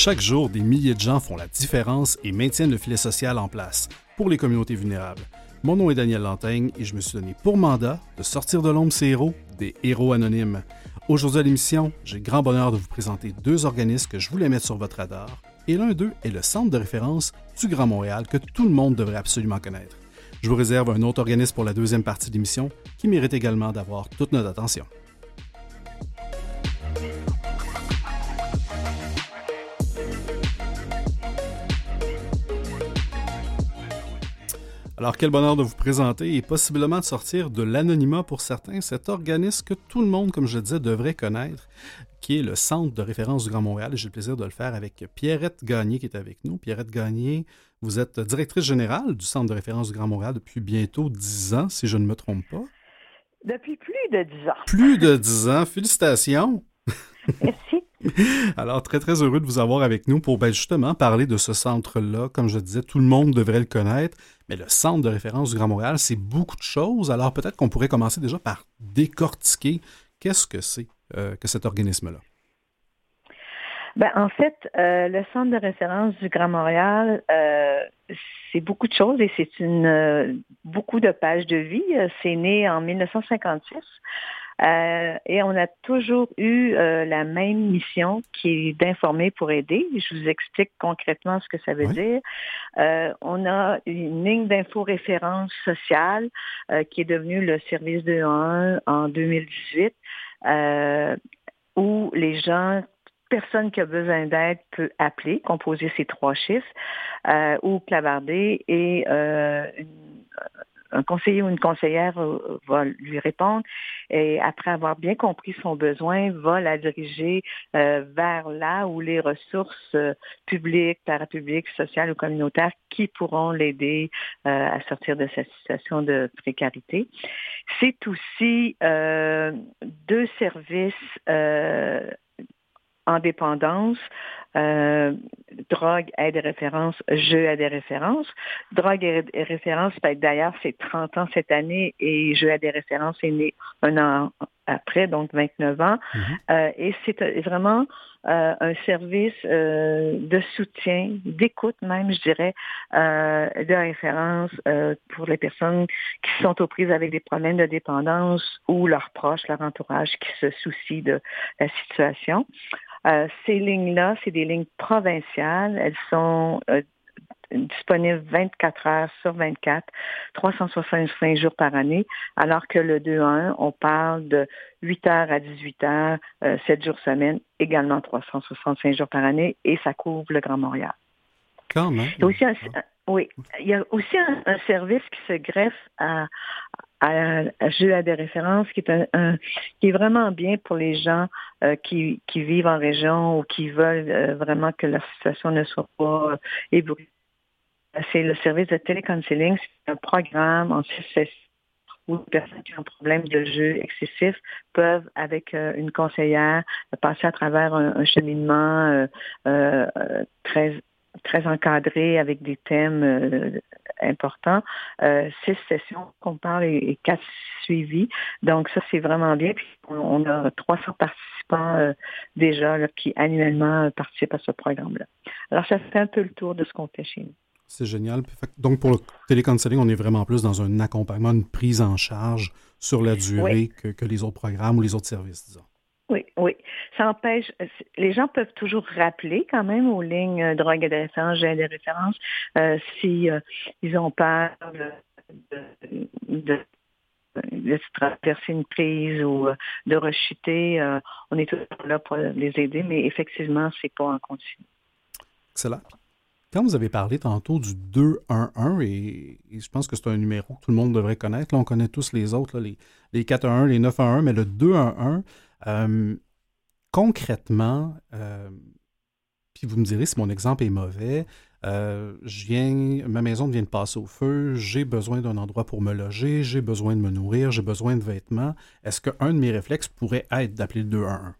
Chaque jour, des milliers de gens font la différence et maintiennent le filet social en place pour les communautés vulnérables. Mon nom est Daniel Lantaigne et je me suis donné pour mandat de sortir de l'ombre ces héros, des héros anonymes. Aujourd'hui à l'émission, j'ai grand bonheur de vous présenter deux organismes que je voulais mettre sur votre radar, et l'un d'eux est le Centre de référence du Grand Montréal que tout le monde devrait absolument connaître. Je vous réserve un autre organisme pour la deuxième partie de l'émission qui mérite également d'avoir toute notre attention. Alors, quel bonheur de vous présenter et possiblement de sortir de l'anonymat pour certains, cet organisme que tout le monde, comme je disais, devrait connaître, qui est le Centre de référence du Grand Montréal. Et j'ai le plaisir de le faire avec Pierrette Gagné qui est avec nous. Pierrette Gagné, vous êtes directrice générale du Centre de référence du Grand Montréal depuis bientôt dix ans, si je ne me trompe pas. Depuis plus de dix ans. Plus de dix ans. Félicitations. Merci. Alors, très, très heureux de vous avoir avec nous pour ben, justement parler de ce centre-là. Comme je disais, tout le monde devrait le connaître, mais le centre de référence du Grand Montréal, c'est beaucoup de choses. Alors, peut-être qu'on pourrait commencer déjà par décortiquer qu'est-ce que c'est euh, que cet organisme-là. Ben, en fait, euh, le centre de référence du Grand Montréal, euh, c'est beaucoup de choses et c'est une beaucoup de pages de vie. C'est né en 1956. Euh, et on a toujours eu euh, la même mission qui est d'informer pour aider. Je vous explique concrètement ce que ça veut dire. Euh, on a une ligne d'info-référence sociale qui est devenue le service de 1 en 2018, où les gens personne qui a besoin d'aide peut appeler, composer ces trois chiffres, ou clavarder et une, un conseiller ou une conseillère euh, va lui répondre et après avoir bien compris son besoin, va la diriger euh, vers là où les ressources euh, publiques, parapubliques, sociales ou communautaires qui pourront l'aider à sortir de cette situation de précarité. C'est aussi deux services en dépendance euh, drogue, aide et référence, jeu, aide et référence. Drogue et référence, d'ailleurs, c'est 30 ans cette année et jeu, aide et référence est né un an après, donc 29 ans. Mm-hmm. Euh, et c'est euh, vraiment un service de soutien, d'écoute même, je dirais, de référence pour les personnes qui sont aux prises avec des problèmes de dépendance ou leurs proches, leur entourage qui se soucient de la situation. Euh, ces lignes-là, c'est des lignes provinciales. Elles sont euh, disponibles 24 heures sur 24, 365 jours par année, alors que le 2 1, on parle de 8 heures à 18 heures, 7 euh, jours semaine, également 365 jours par année, et ça couvre le Grand Montréal. Quand même. Oui, il y a aussi un service qui se greffe à, à, à des références qui est, un, qui est vraiment bien pour les gens euh, qui, qui vivent en région ou qui veulent euh, vraiment que leur situation ne soit pas euh, C'est le service de télécounseling, c'est un programme en six où les personnes qui ont un problème de jeu excessif peuvent, avec une conseillère, passer à travers un, un cheminement très très encadré avec des thèmes euh, importants. Euh, six sessions qu'on parle et, quatre suivis. Donc ça, c'est vraiment bien. Puis on, a 300 participants euh, déjà qui annuellement participent à ce programme-là. Alors ça fait un peu le tour de ce qu'on fait chez nous. C'est génial. Donc, pour le télécounseling, on est vraiment plus dans un accompagnement, une prise en charge sur la durée que, que, les autres programmes ou les autres services, disons. Oui, oui. Ça empêche, les gens peuvent toujours rappeler quand même aux lignes euh, drogue et de référence, j'ai des références, euh, si euh, ils ont peur de, traverser une crise ou de rechuter. on est toujours là pour les aider, mais effectivement, c'est pas en continu. Excellent. Quand vous avez parlé tantôt du 211, et, et je pense que c'est un numéro que tout le monde devrait connaître, là, on connaît tous les autres, les, les 411, les 911, mais le 211, euh, concrètement, euh, puis vous me direz si mon exemple est mauvais, euh, je viens, ma maison vient de passer au feu, j'ai besoin d'un endroit pour me loger, j'ai besoin de me nourrir, j'ai besoin de vêtements. Est-ce qu'un de mes réflexes pourrait être d'appeler le 211?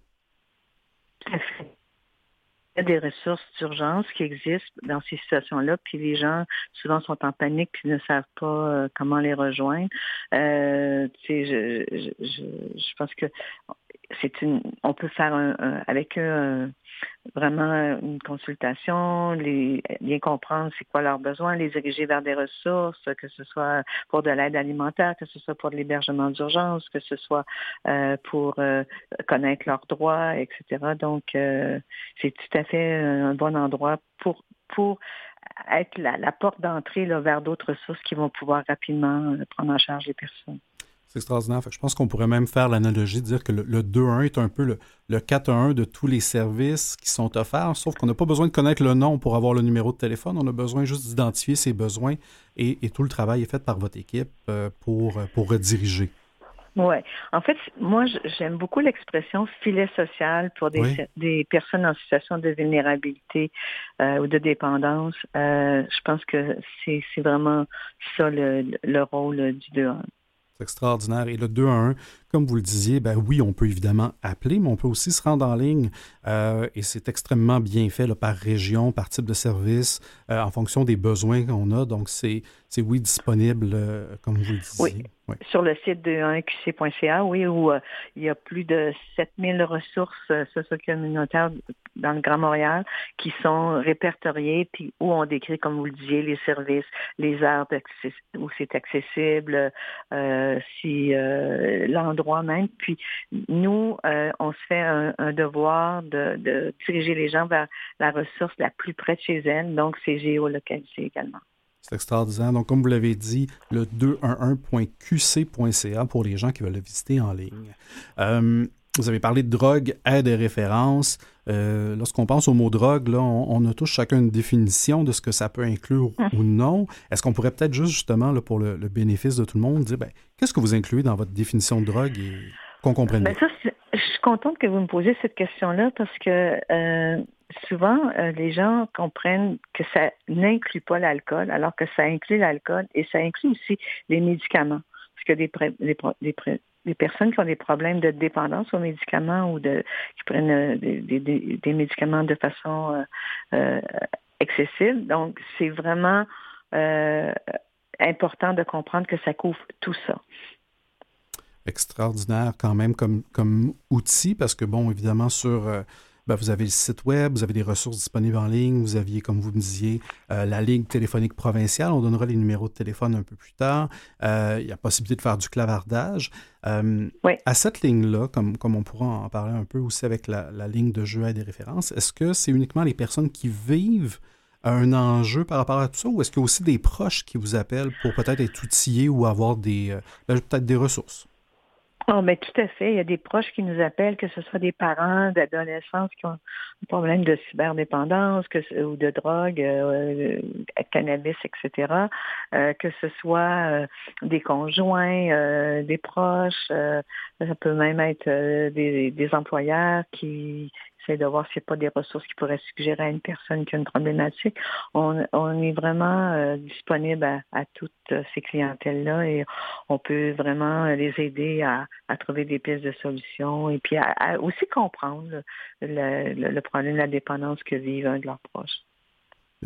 Il y a des ressources d'urgence qui existent dans ces situations-là, puis les gens souvent sont en panique puis ne savent pas comment les rejoindre. Euh, je, je, pense que c'est on peut faire un, avec eux vraiment une consultation, bien comprendre c'est quoi leurs besoins, les diriger vers des ressources, que ce soit pour de l'aide alimentaire, que ce soit pour de l'hébergement d'urgence, que ce soit euh, pour euh, connaître leurs droits, etc. Donc, euh, c'est tout à fait un bon endroit pour, être la, porte d'entrée vers d'autres ressources qui vont pouvoir rapidement prendre en charge les personnes. C'est extraordinaire. je pense qu'on pourrait même faire l'analogie de dire que le, 2-1 est un peu le, le 4-1 de tous les services qui sont offerts, sauf qu'on n'a pas besoin de connaître le nom pour avoir le numéro de téléphone. On a besoin juste d'identifier ses besoins et, tout le travail est fait par votre équipe euh, pour, euh, pour rediriger. Oui. En fait, moi, j'aime beaucoup l'expression filet social pour des, des, personnes en situation de vulnérabilité euh, ou de dépendance. je pense que c'est vraiment ça le, le rôle du 2-1. Extraordinaire. Et le 2 à 1, comme vous le disiez, ben oui, on peut évidemment appeler, mais on peut aussi se rendre en ligne. Euh, et c'est extrêmement bien fait par région, par type de service, euh, en fonction des besoins qu'on a. Donc, c'est oui disponible, euh, comme vous le disiez. Oui. Sur le site de 1QC.ca, oui, où il y a plus de 7000 ressources socio-communautaires dans le Grand Montréal qui sont répertoriées, puis où on décrit, comme vous le disiez, les services, les heures où c'est accessible, si l'endroit droit même. Puis nous, euh, on se fait un, devoir de, diriger les gens vers la ressource la plus près de chez elles. Donc, c'est géolocalisé également. C'est extraordinaire. Donc, comme vous l'avez dit, le 211.qc.ca pour les gens qui veulent le visiter en ligne. Euh, vous avez parlé de drogue, aide et référence. Euh, lorsqu'on pense au mot drogue, là, on, a tous chacun une définition de ce que ça peut inclure hum. ou non. Est-ce qu'on pourrait peut-être juste, justement, là, pour le, bénéfice de tout le monde, dire ben, qu'est-ce que vous incluez dans votre définition de drogue et qu'on comprenne ben, Je suis contente que vous me posiez cette question-là parce que euh, souvent, euh, les gens comprennent que ça n'inclut pas l'alcool, alors que ça inclut l'alcool et ça inclut aussi les médicaments. Parce que des, des, des personnes qui ont des problèmes de dépendance aux médicaments ou de qui prennent euh, des, médicaments de façon euh, euh, excessive. Donc, c'est vraiment important de comprendre que ça couvre tout ça extraordinaire quand même comme, comme outil parce que, bon, évidemment, sur ben, vous avez le site web, vous avez des ressources disponibles en ligne, vous aviez, comme vous me disiez, euh, la ligne téléphonique provinciale. On donnera les numéros de téléphone un peu plus tard. Euh, il y a possibilité de faire du clavardage. Euh, à cette ligne-là, comme, comme on pourra en parler un peu aussi avec la, ligne de jeu à des références, est-ce que c'est uniquement les personnes qui vivent un enjeu par rapport à tout ça ou est-ce qu'il y a aussi des proches qui vous appellent pour peut-être être outillés ou avoir des ben, peut-être des ressources? Oh, mais tout à fait. Il y a des proches qui nous appellent, que ce soit des parents d'adolescents qui ont un problème de cyberdépendance ou de drogue, euh, cannabis, etc. Euh, que ce soit euh, des conjoints, des proches, ça peut même être des employeurs qui de voir s'il n'y a pas des ressources qui pourraient suggérer à une personne qui a une problématique. On, est vraiment euh, disponible à, toutes ces clientèles-là et on peut vraiment les aider à, trouver des pistes de solutions et puis à, aussi comprendre le, problème de la dépendance que vivent un de leurs proches.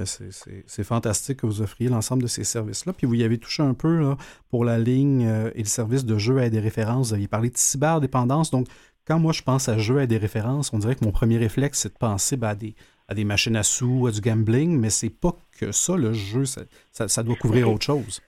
C'est fantastique que vous offriez l'ensemble de ces services-là. Puis vous y avez touché un peu pour la ligne euh, et le service de jeu à des références. Vous aviez parlé de cyberdépendance. Donc, quand moi je pense à jeu à des références, on dirait que mon premier réflexe, c'est de penser ben, à, des, à des machines à sous, à du gambling, mais c'est pas que ça, le jeu, ça, doit couvrir autre chose.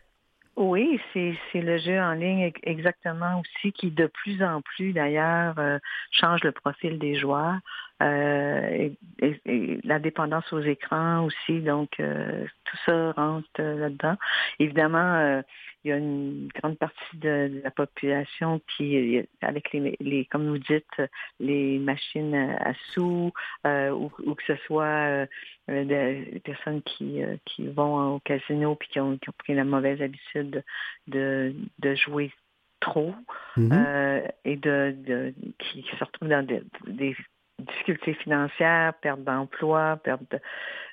Oui, c'est le jeu en ligne exactement aussi qui de plus en plus d'ailleurs euh, change le profil des joueurs. Euh, et, la dépendance aux écrans aussi, donc euh, tout ça rentre là-dedans. Évidemment, il y a une grande partie de la population qui, avec les, comme vous dites, les machines à sous, euh, ou, que ce soit euh, des personnes qui, euh, qui vont au casino puis qui ont, pris la mauvaise habitude de, de jouer trop mm-hmm. et de, qui, se retrouvent dans des, difficultés financières, perte d'emploi, perte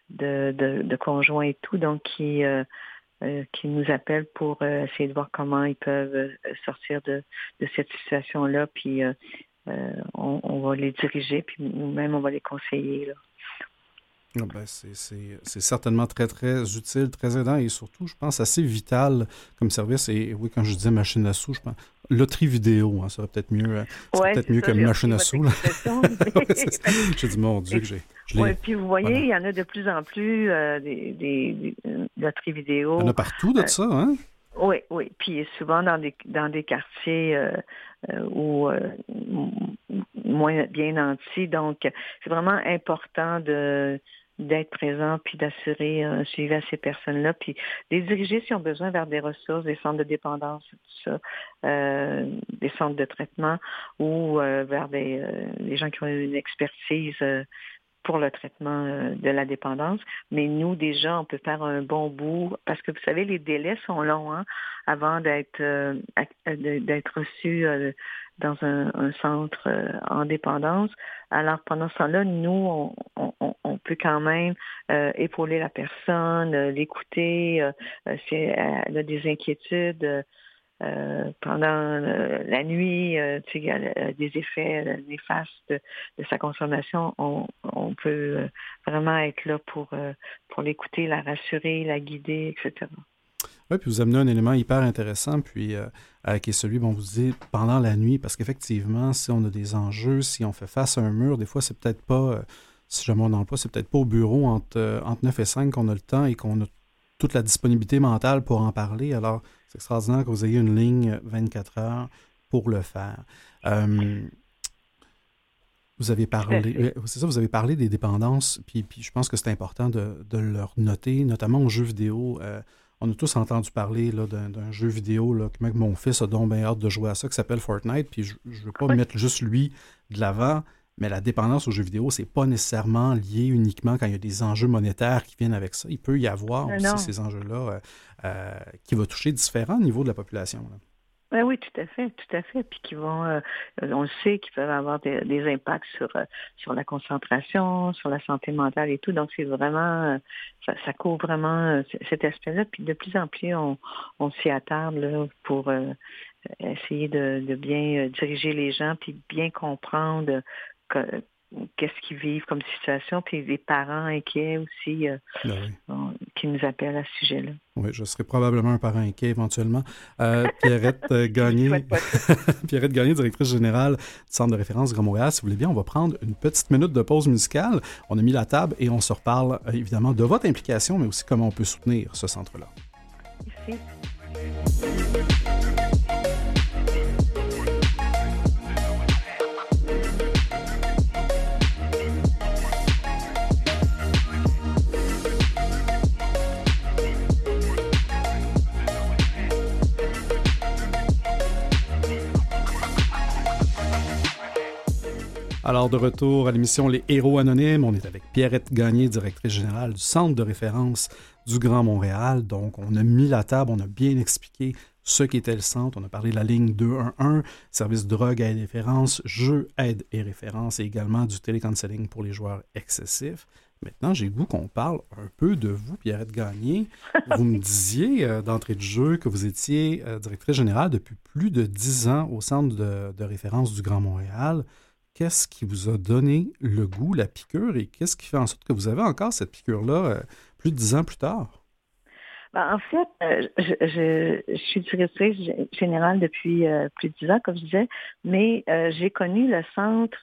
de, de, de, conjoint et tout, donc qui euh, qui nous appellent pour euh, essayer de voir comment ils peuvent euh, sortir de, cette situation-là. Puis on, va les diriger, puis nous-mêmes, on va les conseiller. Ah ben, c'est certainement très, très utile, très aidant et surtout, je pense, assez vital comme service. Et oui, quand je disais machine à sous, je pense, loterie vidéo, hein, ça serait peut-être mieux, euh, peut-être mieux que machine à sous. j'ai dit, mon Dieu, que j'ai. Oui, puis vous voyez, il y en a de plus en plus euh, des, des, loteries vidéo. Il y en a partout de ça, hein? Oui, oui. Puis souvent dans des dans des quartiers où moins bien nantis. Donc, c'est vraiment important de d'être présent puis d'assurer un suivi à ces personnes-là, puis les diriger s'ils ont besoin vers des ressources, des centres de dépendance, tout ça, euh, des centres de traitement ou euh, vers des, euh, gens qui ont une expertise pour le traitement de la dépendance. Mais nous, déjà, on peut faire un bon bout parce que vous savez, les délais sont longs hein, avant d'être d'être reçu dans un, centre en dépendance. Alors pendant ce temps-là, nous, on, on peut quand même euh, épauler la personne, euh, l'écouter, euh, si elle a des inquiétudes. pendant la nuit, tu sais, des effets néfastes de, sa consommation, on, peut vraiment être là pour, pour l'écouter, la rassurer, la guider, etc. Oui, puis vous amenez un élément hyper intéressant, puis qui est celui, bon, vous dites pendant la nuit, parce qu'effectivement, si on a des enjeux, si on fait face à un mur, des fois, c'est peut-être pas si jamais on pas, c'est peut-être pas au bureau entre, euh, entre 9 et 5 qu'on a le temps et qu'on a toute la disponibilité mentale pour en parler. Alors, c'est extraordinaire que vous ayez une ligne 24 heures pour le faire. Euh, vous avez parlé, c'est ça, vous avez parlé des dépendances, puis, puis je pense que c'est important de, de, leur noter, notamment aux jeux vidéo. Euh, on a tous entendu parler d'un jeu vidéo là, que mon fils a donc bien hâte de jouer à ça, qui s'appelle Fortnite, puis je ne veux pas mettre juste lui de l'avant, mais la dépendance aux jeux vidéo, c'est pas nécessairement lié uniquement quand il y a des enjeux monétaires qui viennent avec ça. Il peut y avoir aussi ces enjeux-là euh, euh, qui vont toucher différents niveaux de la population. Ben oui, tout à fait, tout à fait. Puis qui vont, euh, on le sait, qu'ils peuvent avoir des, impacts sur sur la concentration, sur la santé mentale et tout. Donc c'est vraiment, ça, couvre vraiment cet aspect-là. Puis de plus en plus, on, s'y attarde pour essayer de, de, bien diriger les gens, puis bien comprendre qu'est-ce qu'ils vivent comme situation, puis les parents inquiets aussi euh, ben qui nous appellent à ce sujet-là. Oui, je serai probablement un parent inquiet éventuellement. Euh, Pierrette euh, Gagné, Pierrette Gagné, directrice générale du Centre de référence Grand Montréal. Si vous voulez bien, on va prendre une petite minute de pause musicale. On a mis la table et on se reparle évidemment de votre implication, mais aussi comment on peut soutenir ce centre-là. Merci. Alors, de retour à l'émission Les Héros Anonymes, on est avec Pierrette Gagné, directrice générale du Centre de référence du Grand Montréal. Donc, on a mis la table, on a bien expliqué ce qu'était le centre. On a parlé de la ligne 211, service drogue, aide et référence, jeux, aide et référence, et également du télécounseling pour les joueurs excessifs. Maintenant, j'ai le goût qu'on parle un peu de vous, Pierrette Gagné. Vous me disiez euh, d'entrée de jeu que vous étiez euh, directrice générale depuis plus de dix ans au Centre de référence du Grand Montréal qu'est-ce qui vous a donné le goût, la piqûre, et qu'est-ce qui fait en sorte que vous avez encore cette piqûre-là euh, plus de dix ans plus tard? Ben, en fait, euh, je, suis directrice générale depuis euh, plus de dix ans, comme je disais, mais j'ai connu le centre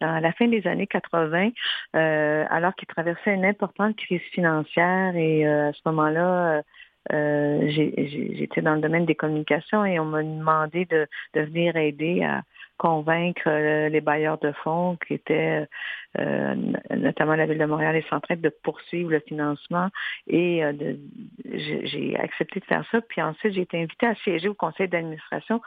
dans la fin des années 80, alors qu'il traversait une importante crise financière et à ce moment-là, j'étais dans le domaine des communications et on m'a demandé de, de venir aider à, convaincre euh, les bailleurs de fonds qui étaient euh, notamment la ville de Montréal et Centraide de poursuivre le financement et euh, j'ai accepté de faire ça. Puis ensuite, j'ai été invitée à siéger au conseil d'administration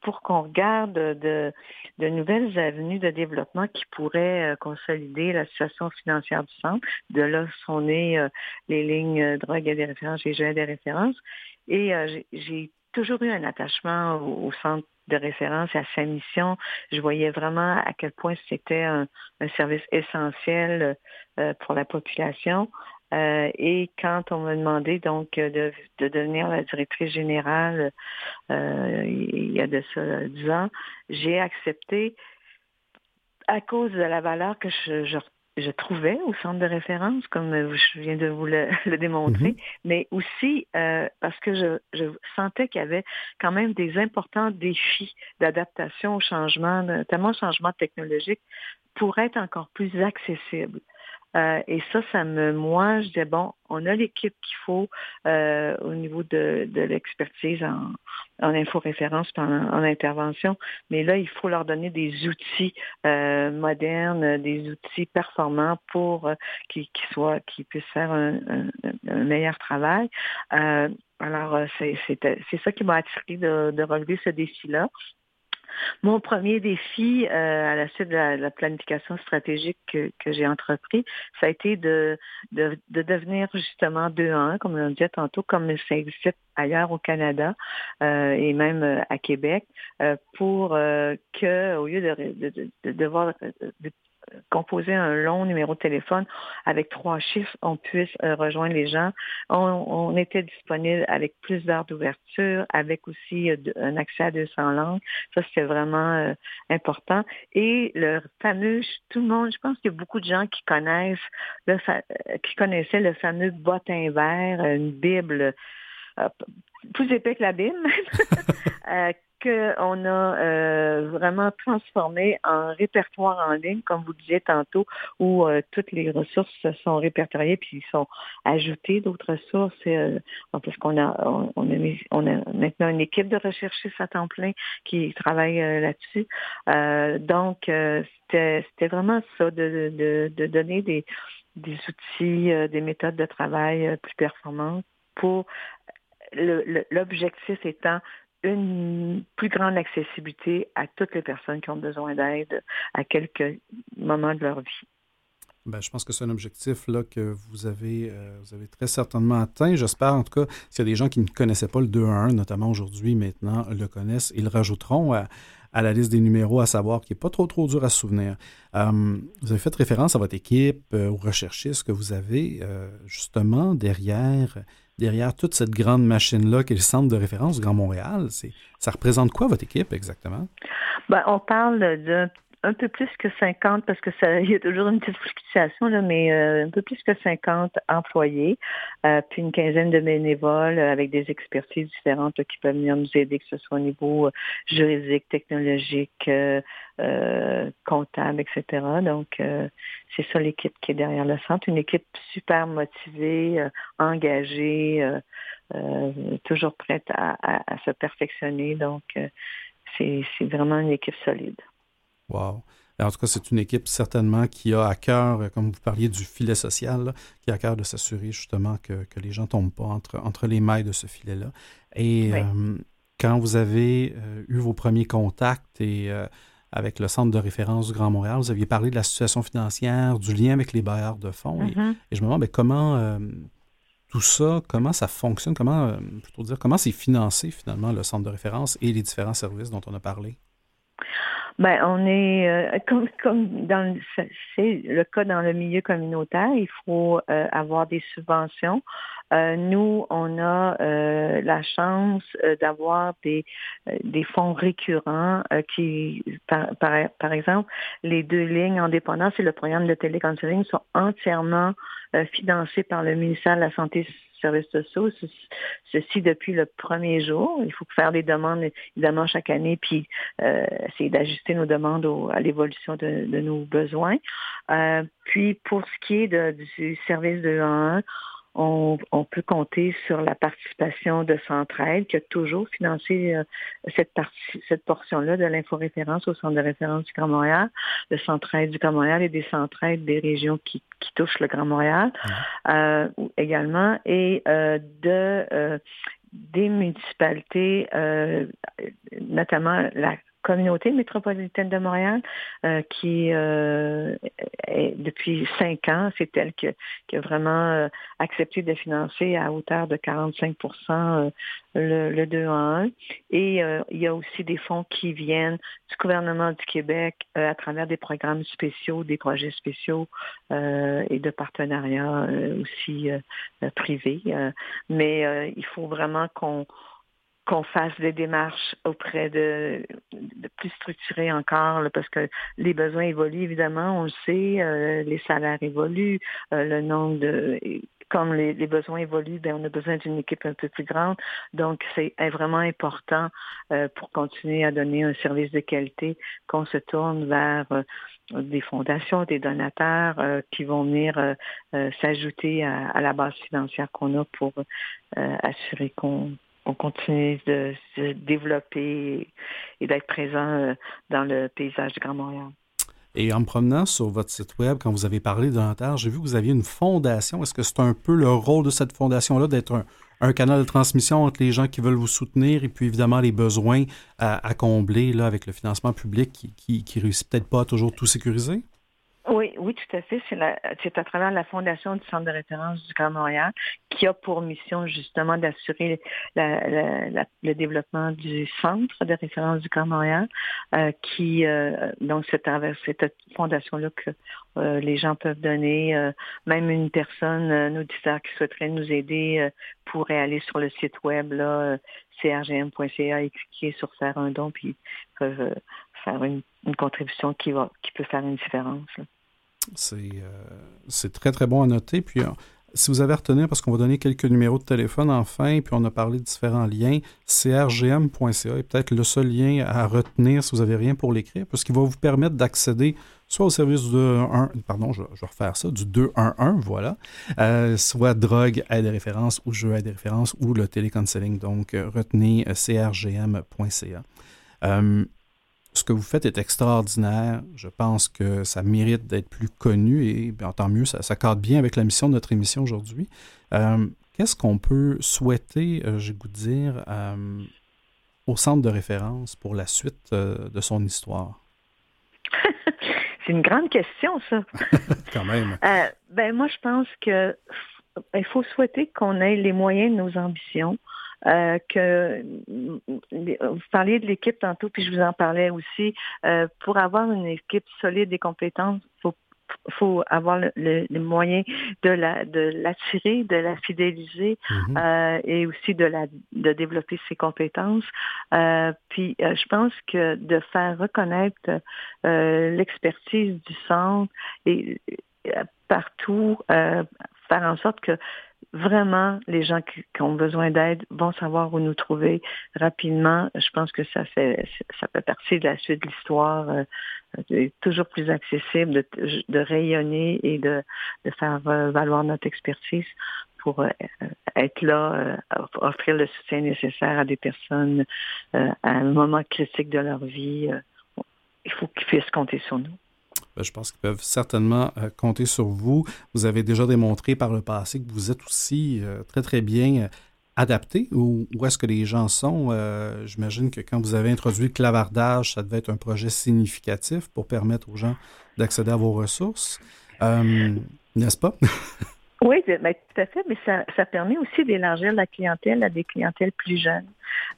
pour qu'on regarde de, de, nouvelles avenues de développement qui pourraient consolider la situation financière du centre. De là sont nées les lignes drogue et des références, les jeux des références. Et j'ai toujours eu un attachement au centre de référence à sa mission. Je voyais vraiment à quel point c'était un, service essentiel euh, pour la population. Euh, et quand on m'a demandé donc de, devenir la directrice générale euh, il y a de ça dix ans, j'ai accepté à cause de la valeur que je, je trouvais au centre de référence, comme je viens de vous le, démontrer, mm-hmm. mais aussi parce que je, je sentais qu'il y avait quand même des importants défis d'adaptation au changement, notamment au changement technologique, pour être encore plus accessible. Euh, et ça, ça me, moi, je disais, bon, on a l'équipe qu'il faut euh, au niveau de, de l'expertise en, en info-référence, en, en, intervention, mais là, il faut leur donner des outils euh, modernes, des outils performants pour qu'ils soient, qu'ils puissent faire un, un, meilleur travail. alors, c'est ça qui m'a attiré de, de relever ce défi-là. Mon premier défi euh, à la suite de la, planification stratégique que, j'ai entrepris, ça a été de, de, devenir justement 2-1, comme on disait tantôt, comme ça existe ailleurs au Canada euh, et même euh, à Québec, pour que, au lieu de, de, de devoir composer un long numéro de téléphone avec trois chiffres, on puisse euh, rejoindre les gens. On, était disponible avec plus d'heures d'ouverture, avec aussi euh, un accès à 200 langues. Ça, c'était vraiment euh, important. Et le fameux, tout le monde, je pense qu'il y a beaucoup de gens qui connaissent, le qui connaissaient le fameux bottin vert, une Bible plus épais que la Bible, qu'on a euh, vraiment transformé en répertoire en ligne, comme vous disiez tantôt, où euh, toutes les ressources sont répertoriées puis sont ajoutées d'autres sources. Euh, parce qu'on a on, a on a maintenant une équipe de recherchistes à temps plein qui travaille là-dessus. donc c'était vraiment ça de, de, de donner des des outils, des méthodes de travail plus performantes pour l'objectif étant une plus grande accessibilité à toutes les personnes qui ont besoin d'aide à quelques moments de leur vie. Ben, je pense que c'est un objectif là, que vous avez, euh, vous avez très certainement atteint. J'espère en tout cas, s'il y a des gens qui ne connaissaient pas le 2 1, notamment aujourd'hui, maintenant, le connaissent, ils le rajouteront à, la liste des numéros à savoir qui n'est pas trop trop dur à souvenir. Euh, vous avez fait référence à votre équipe, euh, aux recherchistes que vous avez justement derrière derrière toute cette grande machine-là qui est le centre de référence Grand Montréal. Ça représente quoi votre équipe exactement? Ben, on parle d'un un peu plus que 50, parce que ça, il y a toujours une petite fluctuation, là, mais euh, un peu plus que 50 employés, euh, puis une quinzaine de bénévoles euh, avec des expertises différentes qui peuvent venir nous aider, que ce soit au niveau juridique, technologique, comptable, etc. Donc, c'est ça l'équipe qui est derrière le centre, une équipe super motivée, engagée, toujours prête à, à se perfectionner. Donc, c'est vraiment une équipe solide. Wow. En tout cas, c'est une équipe certainement qui a à cœur, euh, comme vous parliez du filet social, qui a à cœur de s'assurer justement que, les gens ne tombent pas entre, entre les mailles de ce filet-là. Et euh, quand vous avez euh, eu vos premiers contacts et avec le Centre de référence du Grand Montréal, vous aviez parlé de la situation financière, du lien avec les bailleurs de fonds. et, mm-hmm. je me demande ben, comment tout ça, comment ça fonctionne, comment, plutôt dire, comment c'est financé finalement le Centre de référence et les différents services dont on a parlé? Ben, on est euh, comme comme dans c'est le cas dans le milieu communautaire, il faut euh, avoir des subventions. Euh, nous, on a la chance d'avoir des des fonds récurrents qui, par, par, exemple, les deux lignes indépendantes et le programme de téléconseling sont entièrement financés par le ministère de la Santé services sociaux, ceci depuis le premier jour. Il faut faire des demandes, évidemment, chaque année, puis euh, essayer d'ajuster nos demandes à l'évolution de, nos besoins. Euh, puis, pour ce qui est du service de 1 on, peut compter sur la participation de Centraide qui a toujours financé euh, cette partie, cette portion-là de l'inforéférence au centre de référence du Grand Montréal, de Centraide du Grand Montréal et des centraides des régions qui, touchent le Grand Montréal. Euh, également, et euh, de des municipalités, notamment la communauté métropolitaine de Montréal, euh, qui euh, est, depuis cinq ans, c'est elle qui, a vraiment euh, accepté de financer à hauteur de 45 le, le 2 en 1. Et il y a aussi des fonds qui viennent du gouvernement du Québec à travers des programmes spéciaux, des projets spéciaux et de partenariats aussi privés. mais il faut vraiment qu'on qu'on fasse des démarches auprès de, plus structurées encore, parce que les besoins évoluent évidemment, on le sait, euh, les salaires évoluent, euh, le nombre de comme les, besoins évoluent, ben, on a besoin d'une équipe un peu plus grande. Donc, c'est vraiment important euh, pour continuer à donner un service de qualité qu'on se tourne vers des fondations, des donateurs qui vont venir s'ajouter à, la base financière qu'on a pour assurer qu'on on continue de se développer et d'être présent euh, dans le paysage du Grand Montréal. Et en me promenant sur votre site web, quand vous avez parlé de dentaire, j'ai vu que vous aviez une fondation. Est-ce que c'est un peu le rôle de cette fondation-là d'être un, canal de transmission entre les gens qui veulent vous soutenir et puis évidemment les besoins à, combler là, avec le financement public qui, qui, qui réussit peut-être pas à toujours tout sécuriser? Oui, tout à fait. C'est à travers la Fondation du Centre de référence du Grand Montréal qui a pour mission justement d'assurer le développement du Centre de référence du Grand Montréal, euh, qui euh, donc c'est à travers cette fondation-là que euh, les gens peuvent donner. même une personne, un auditeur qui souhaiterait nous aider pourrait aller sur le site web là, crgm.ca et cliquer sur faire un don, puis peuvent faire une, contribution qui va qui peut faire une différence. Euh, c'est très, très bon à noter. Puis, euh, si vous avez à retenir, parce qu'on va donner quelques numéros de téléphone enfin, puis on a parlé de différents liens, crgm.ca est peut-être le seul lien à retenir si vous n'avez rien pour l'écrire, parce qu'il va vous permettre d'accéder soit au service du 211, pardon, je, vais refaire ça, du 211, voilà, euh, soit drogue, aide et référence, ou jeu aide et référence, ou le télécounseling. Donc, retenez crgm.ca ce que vous faites est extraordinaire. Je pense que ça mérite d'être plus connu et bien, tant mieux, ça, cadre bien avec la mission de notre émission aujourd'hui. Euh, qu'est-ce qu'on peut souhaiter, euh, j'ai goût de dire, euh, au centre de référence pour la suite de son histoire? C'est une grande question, ça. Quand même. ben, moi, je pense que il faut souhaiter qu'on ait les moyens de nos ambitions. Euh, que vous parliez de l'équipe tantôt, puis je vous en parlais aussi. Euh, pour avoir une équipe solide et compétente, faut faut avoir les moyens de la de l'attirer, de la fidéliser mm-hmm. euh, et aussi de la de développer ses compétences. Euh, puis euh, je pense que de faire reconnaître l'expertise du centre et partout, faire en sorte que vraiment, les gens qui, ont besoin d'aide vont savoir où nous trouver rapidement. Je pense que ça fait ça fait partie de la suite de l'histoire. Euh, toujours plus accessible de, de rayonner et de, de faire euh, valoir notre expertise pour euh, être là, offrir le soutien nécessaire à des personnes à un moment critique de leur vie. il faut qu'ils puissent compter sur nous. Ben, je pense qu'ils peuvent certainement euh, compter sur vous. Vous avez déjà démontré par le passé que vous êtes aussi euh, très, très bien euh, adapté. Où, où est-ce que les gens sont? J'imagine que quand vous avez introduit le clavardage, ça devait être un projet significatif pour permettre aux gens d'accéder à vos ressources. N'est-ce pas? Oui, ben, tout à fait, mais ça, ça permet aussi d'élargir la clientèle à des clientèles plus jeunes.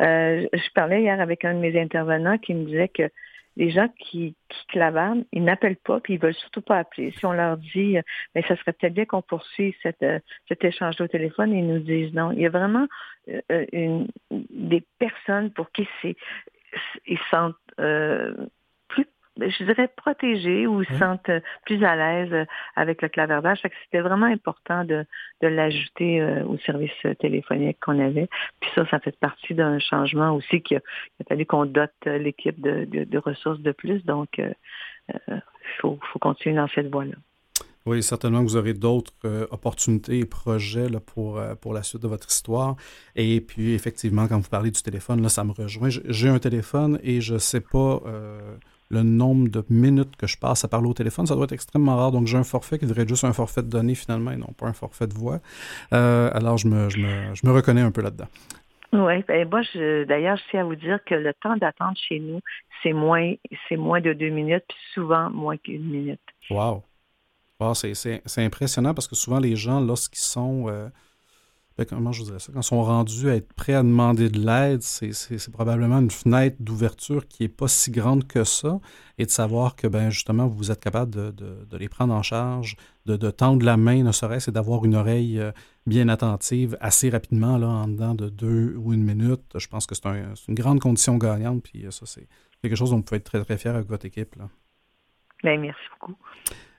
je parlais hier avec un de mes intervenants qui me disait que les gens qui, qui clavardent, ils n'appellent pas, puis ils veulent surtout pas appeler. Si on leur dit, euh, mais ça serait peut-être bien qu'on poursuive cette, euh, cet échange au téléphone, ils nous disent non. Il y a vraiment euh, une, des personnes pour qui c'est, ils sentent je dirais, protégés ou se sentent euh, plus à l'aise euh, avec le clavardage. C'était vraiment important de, de l'ajouter euh, au service téléphonique qu'on avait. Puis ça, ça fait partie d'un changement aussi qu'il a, a, fallu qu'on dote l'équipe de, de, ressources de plus. Donc, il faut, faut continuer dans cette voie-là. Oui, certainement que vous aurez d'autres opportunités et projets là, pour, pour la suite de votre histoire. Et puis, effectivement, quand vous parlez du téléphone, là, ça me rejoint. J'ai un téléphone et je ne sais pas le nombre de minutes que je passe à parler au téléphone, ça doit être extrêmement rare. Donc, j'ai un forfait qui devrait être juste un forfait de données finalement et non pas un forfait de voix. Euh, alors, je me, je, me, je me, reconnais un peu là-dedans. Oui, ben moi, d'ailleurs, je tiens à vous dire que le temps d'attente chez nous, c'est moins, c'est moins de deux minutes, puis souvent moins qu'une minute. Wow. wow c'est impressionnant parce que souvent, les gens, lorsqu'ils sont... Euh, ben, comment je dirais ça, quand ils sont rendus à être prêts à demander de l'aide, c'est probablement une fenêtre d'ouverture qui n'est pas si grande que ça, et de savoir que, ben, justement, vous êtes capable de, les prendre en charge, de, tendre la main, ne serait-ce, et d'avoir une oreille euh, bien attentive assez rapidement, là, en dedans de deux ou une minute. Je pense que c'est un, une grande condition gagnante, puis euh, ça, c'est quelque chose dont vous pouvez être très, très fier avec votre équipe. Là. Bien, merci beaucoup.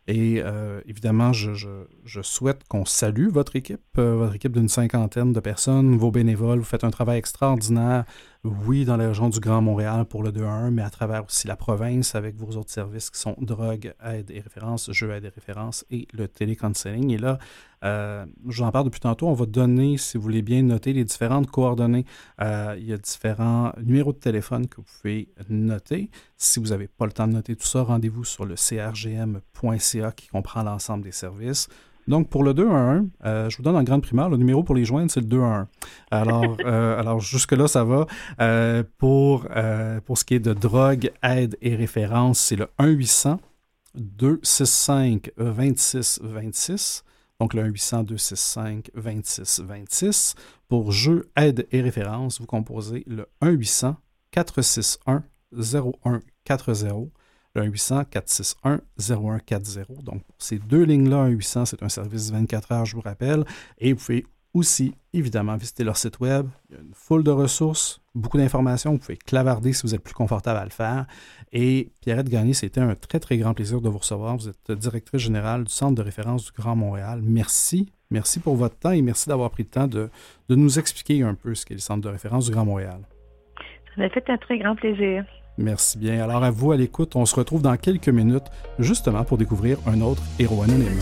Et euh, évidemment, je, je, souhaite qu'on salue votre équipe, euh, votre équipe d'une cinquantaine de personnes, vos bénévoles. Vous faites un travail extraordinaire oui, dans la région du Grand Montréal pour le 2-1, mais à travers aussi la province avec vos autres services qui sont drogue, aide et référence, jeux, aide et référence et le télécounseling. Et là, euh, j'en parle depuis tantôt, on va donner, si vous voulez bien noter, les différentes coordonnées. Euh, il y a différents numéros de téléphone que vous pouvez noter. Si vous n'avez pas le temps de noter tout ça, rendez-vous sur le crgm.ca qui comprend l'ensemble des services. Donc, pour le 2 à 1, euh, je vous donne en grande primaire, le numéro pour les joindre, c'est le 2 à 1. Alors, euh, alors jusque-là, ça va. Euh, pour, pour ce qui est de drogue, aide et référence, c'est le 1-800-265-2626. Donc, le 1-800-265-2626. Pour jeu, aide et référence, vous composez le 1-800-461-0140 le 1-800-461-0140. Donc, ces deux lignes-là, 1-800, c'est un service 24 heures, je vous rappelle. Et vous pouvez aussi, évidemment, visiter leur site web. Il y a une foule de ressources, beaucoup d'informations. Vous pouvez clavarder si vous êtes plus confortable à le faire. Et Pierrette Gagné, c'était un très, très grand plaisir de vous recevoir. Vous êtes directrice générale du Centre de référence du Grand Montréal. Merci. Merci pour votre temps et merci d'avoir pris le temps de, de nous expliquer un peu ce qu'est le Centre de référence du Grand Montréal. Ça m'a fait un très grand plaisir. Merci bien. Alors à vous à l'écoute, on se retrouve dans quelques minutes justement pour découvrir un autre héros anonyme.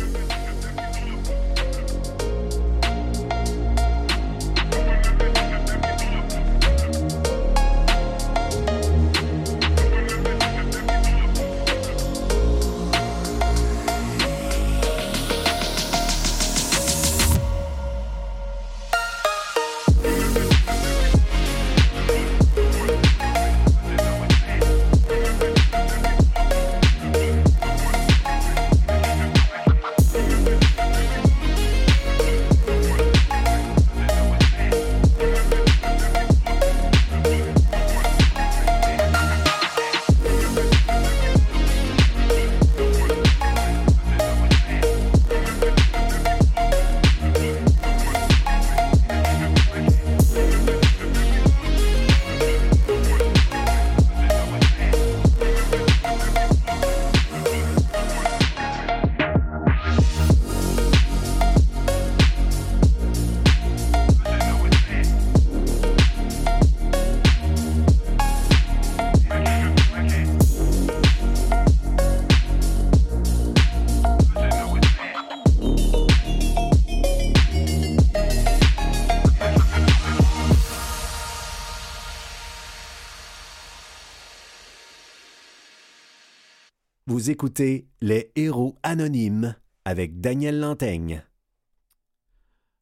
Vous écoutez Les Héros Anonymes avec Daniel Lantaigne.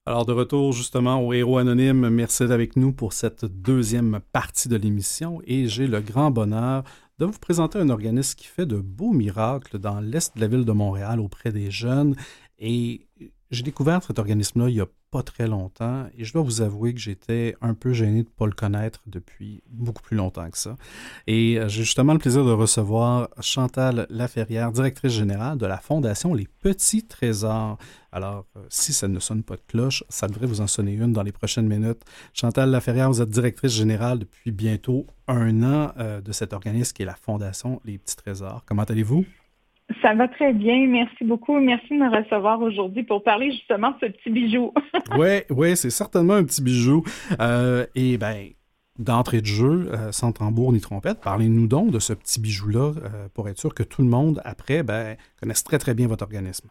Alors de retour justement aux Héros Anonymes, merci d'être avec nous pour cette deuxième partie de l'émission et j'ai le grand bonheur de vous présenter un organisme qui fait de beaux miracles dans l'est de la ville de Montréal auprès des jeunes et j'ai découvert cet organisme-là il y a pas très longtemps et je dois vous avouer que j'étais un peu gêné de ne pas le connaître depuis beaucoup plus longtemps que ça. Et euh, j'ai justement le plaisir de recevoir Chantal Laferrière, directrice générale de la Fondation Les Petits Trésors. Alors, euh, si ça ne sonne pas de cloche, ça devrait vous en sonner une dans les prochaines minutes. Chantal Laferrière, vous êtes directrice générale depuis bientôt un an euh, de cet organisme qui est la Fondation Les Petits Trésors. Comment allez-vous? Ça va très bien. Merci beaucoup. Merci de me recevoir aujourd'hui pour parler justement de ce petit bijou. oui, oui, c'est certainement un petit bijou. Euh, et bien, d'entrée de jeu, euh, sans tambour ni trompette, parlez-nous donc de ce petit bijou-là euh, pour être sûr que tout le monde, après, ben, connaisse très, très bien votre organisme.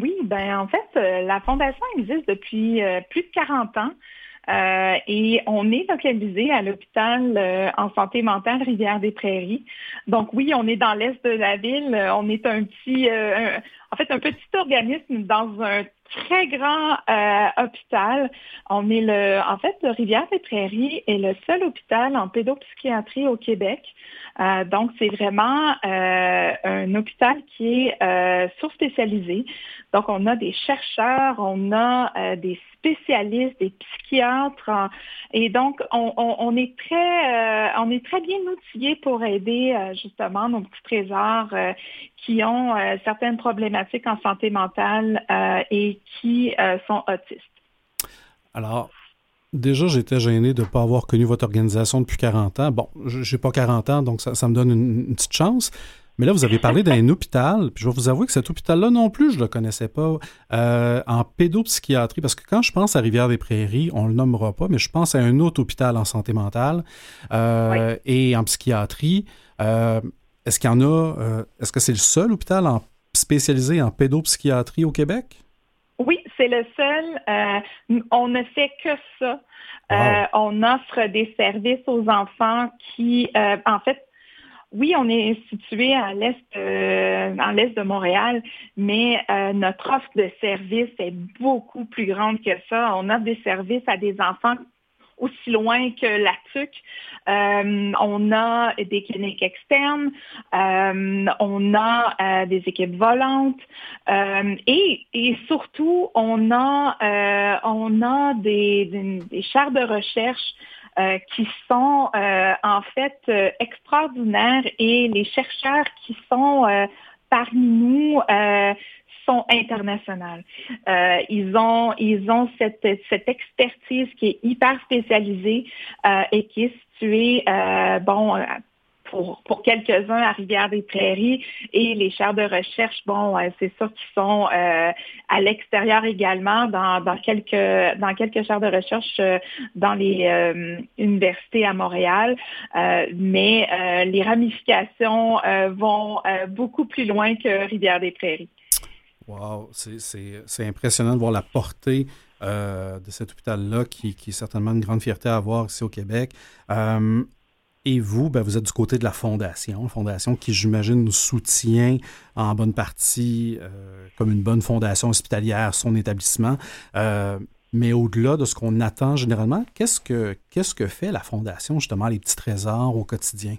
Oui, ben en fait, la Fondation existe depuis plus de 40 ans. Euh, et on est localisé à l'hôpital euh, en santé mentale Rivière-des-Prairies. Donc oui, on est dans l'est de la ville. On est un petit, en fait, un petit organisme dans un très grand hôpital. On est le, en fait, le Rivière-des-Prairies est le seul hôpital en pédopsychiatrie au Québec. donc, c'est vraiment un hôpital qui est sous-spécialisé. Donc, on a des chercheurs, on a des spécialistes, des psychiatres. et donc, on, est très, on est très bien outillés pour aider justement nos petits trésors qui ont euh, certaines problématiques en santé mentale euh, et qui euh, sont autistes. Alors, déjà, j'étais gêné de ne pas avoir connu votre organisation depuis 40 ans. Bon, je n'ai pas 40 ans, donc ça, me donne une, petite chance. Mais là, vous avez parlé d'un hôpital, puis je vais vous avouer que cet hôpital-là non plus, je ne le connaissais pas, en pédopsychiatrie, parce que quand je pense à Rivière-des-Prairies, on ne le nommera pas, mais je pense à un autre hôpital en santé mentale et en psychiatrie. Est-ce qu'il y en a, euh, est-ce que c'est le seul hôpital spécialisé en pédopsychiatrie au Québec? Oui, c'est le seul. Euh, on ne fait que ça. Euh, on offre des services aux enfants qui, en fait, oui, on est situé à l'est, dans l'est de Montréal, mais notre offre de services est beaucoup plus grande que ça. On offre des services à des enfants aussi loin que la TUC. Euh, on a des cliniques externes, euh, on a euh, des équipes volantes et, surtout, on a, on a des, des chars de recherche qui sont en fait extraordinaires et les chercheurs qui sont parmi nous sont internationales. Euh, ils ont, ils ont cette, cette expertise qui est hyper spécialisée euh, et qui est située, euh, bon, pour, pour quelques-uns à Rivière-des-Prairies et les chaires de recherche, bon, c'est sûr qu'ils sont à l'extérieur également dans, dans, quelques dans quelques chaires de recherche dans les universités à Montréal, mais les ramifications vont beaucoup plus loin que Rivière-des-Prairies. Wow, c'est impressionnant de voir la portée euh, de cet hôpital-là, qui, est certainement une grande fierté à avoir ici au Québec. Euh, et vous, ben, vous êtes du côté de la fondation, fondation qui, j'imagine, nous soutient en bonne partie euh, comme une bonne fondation hospitalière, son établissement. mais au-delà de ce qu'on attend généralement, qu'est-ce que, qu'est-ce que fait la fondation, justement, les petits trésors au quotidien?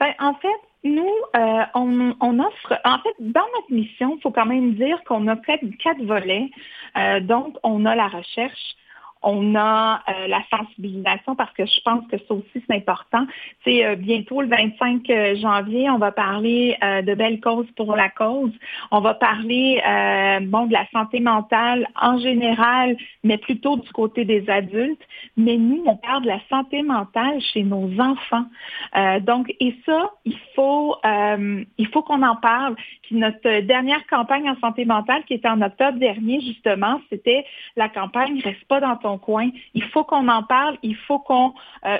Ben, en fait, nous, euh, on, offre, en fait, dans notre mission, il faut quand même dire qu'on a de quatre volets. Euh, donc, on a la recherche, on a euh, la sensibilisation parce que je pense que ça aussi c'est important. C'est euh, bientôt le 25 euh, janvier, on va parler de belles causes pour la cause. On va parler bon de la santé mentale en général, mais plutôt du côté des adultes. Mais nous, on parle de la santé mentale chez nos enfants. donc et ça, il faut il faut qu'on en parle. Puis notre dernière campagne en santé mentale qui était en octobre dernier justement, c'était la campagne Reste pas dans ton coin. Il faut qu'on en parle, il faut qu'on euh,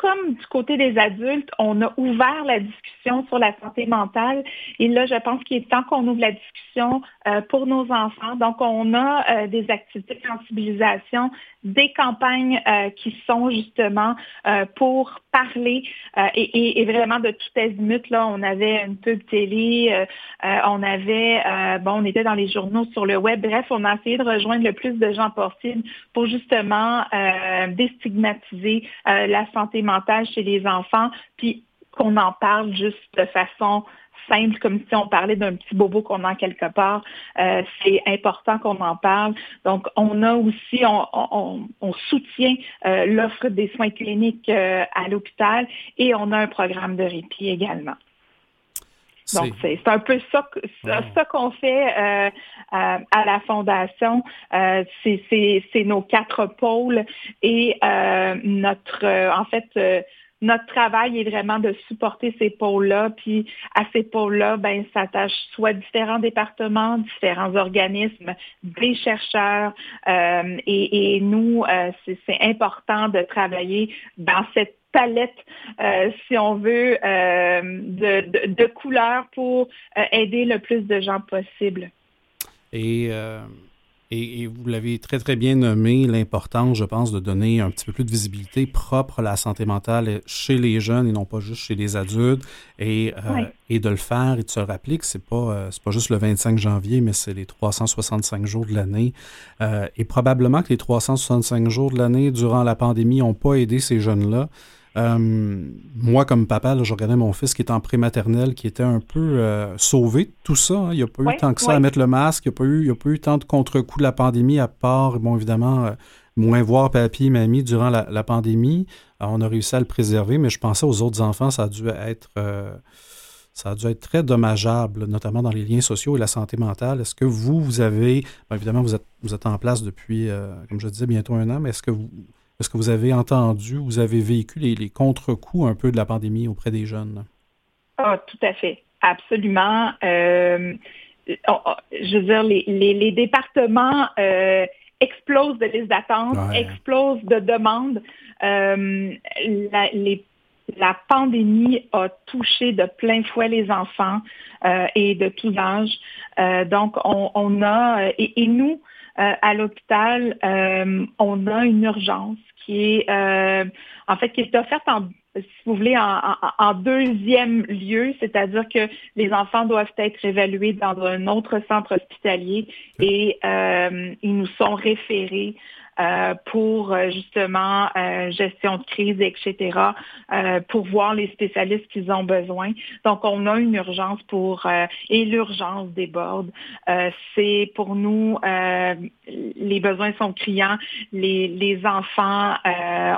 comme du côté des adultes, on a ouvert la discussion sur la santé mentale. Et là, je pense qu'il est temps qu'on ouvre la discussion euh, pour nos enfants. Donc, on a euh, des activités de sensibilisation, des campagnes euh, qui sont justement pour parler et, vraiment de tout azimut. Là, on avait une pub télé, on avait, bon, on était dans les journaux sur le web. Bref, on a essayé de rejoindre le plus de gens possible pour justement déstigmatiser la santé mentale chez les enfants, puis qu'on en parle juste de façon simple, comme si on parlait d'un petit bobo qu'on a quelque part. Euh, c'est important qu'on en parle. Donc, on a aussi, on, soutient euh, l'offre des soins cliniques euh, à l'hôpital et on a un programme de répit également. Donc, c'est un peu ça, ça qu'on fait à la Fondation. c'est nos quatre pôles et notre, en fait, notre travail est vraiment de supporter ces pôles-là, puis à ces pôles-là, ben, s'attachent soit différents départements, différents organismes, des chercheurs, euh, et, nous, euh, c'est important de travailler dans cette palette, euh, si on veut, de, de, couleurs pour aider le plus de gens possible. Et Et, vous l'avez très, très bien nommé, l'importance, je pense, de donner un petit peu plus de visibilité propre à la santé mentale chez les jeunes et non pas juste chez les adultes. Et, euh, et de le faire et de se rappeler que c'est pas, euh, pas juste le 25 janvier, mais c'est les 365 jours de l'année. Euh, et probablement que les 365 jours de l'année durant la pandémie n'ont pas aidé ces jeunes-là. Euh, moi, comme papa, là, je regardais mon fils qui était en prématernelle, qui était un peu euh, sauvé de tout ça. Hein. Il n'y a pas eu tant que ça à mettre le masque. Il n'y a, pas eu, a pas eu tant de contre-coups de la pandémie, à part, bon, évidemment, euh, moins voir papy et mamie durant la, pandémie. on a réussi à le préserver, mais je pensais aux autres enfants, ça a dû être... ça a dû être très dommageable, notamment dans les liens sociaux et la santé mentale. Est-ce que vous, vous avez, évidemment, vous êtes, vous êtes en place depuis, comme je disais, bientôt un an, mais est-ce que vous, est-ce que vous avez entendu, vous avez vécu les, contre-coups un peu de la pandémie auprès des jeunes? Ah, tout à fait. Absolument. Euh, je veux dire, les, départements euh, explosent de listes d'attente, explosent de demandes. Euh, la, pandémie a touché de plein fouet les enfants et de tous âges. donc, on, a, et nous, à l'hôpital, on a une urgence qui est euh, en fait qui est offerte en si vous voulez, en, deuxième lieu, c'est-à-dire que les enfants doivent être évalués dans un autre centre hospitalier et euh, ils nous sont référés euh, pour euh, justement euh, gestion de crise, etc., pour voir les spécialistes qu'ils ont besoin. Donc, on a une urgence pour, et l'urgence déborde. C'est pour nous, les besoins sont criants, les, les enfants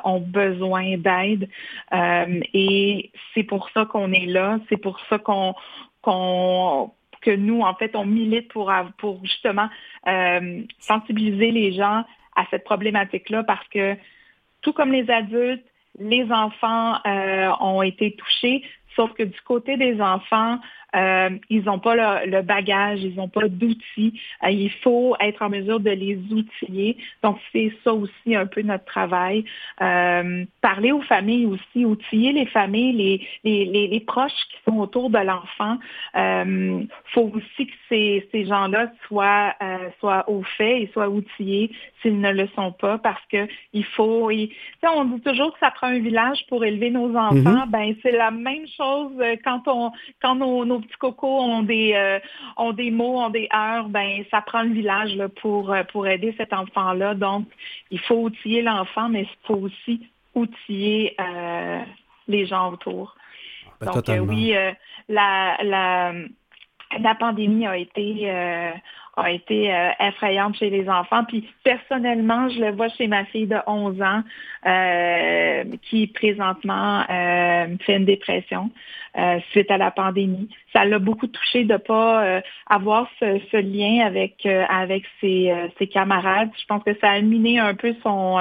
ont besoin d'aide et c'est pour ça qu'on est là, c'est pour ça qu'on qu'on que nous, en fait, on milite pour, pour justement sensibiliser les gens à cette problématique-là parce que tout comme les adultes, les enfants euh, ont été touchés, sauf que du côté des enfants, euh, ils n'ont pas le, bagage, ils n'ont pas d'outils. Euh, il faut être en mesure de les outiller. Donc, c'est ça aussi un peu notre travail. Euh, parler aux familles aussi, outiller les familles, les, les, proches qui sont autour de l'enfant. Il faut aussi que ces, ces gens-là soient, soient au fait et soient outillés s'ils ne le sont pas parce que il faut. on dit toujours que ça prend un village pour élever nos enfants. Mm-hmm. Ben, c'est la même chose quand on quand nos nos petits cocos ont des, euh, ont des mots, ont des heures, ben ça prend le village là, pour, euh, pour aider cet enfant-là. Donc, il faut outiller l'enfant, mais il faut aussi outiller euh, les gens autour. Ben, Donc, oui, la, la, la pandémie a été, a été euh, effrayante chez les enfants. Puis personnellement, je le vois chez ma fille de 11 ans euh, qui présentement euh, fait une dépression suite à la pandémie. Ça l'a beaucoup touché de pas avoir ce, lien avec avec ses, ses, camarades. Je pense que ça a miné un peu son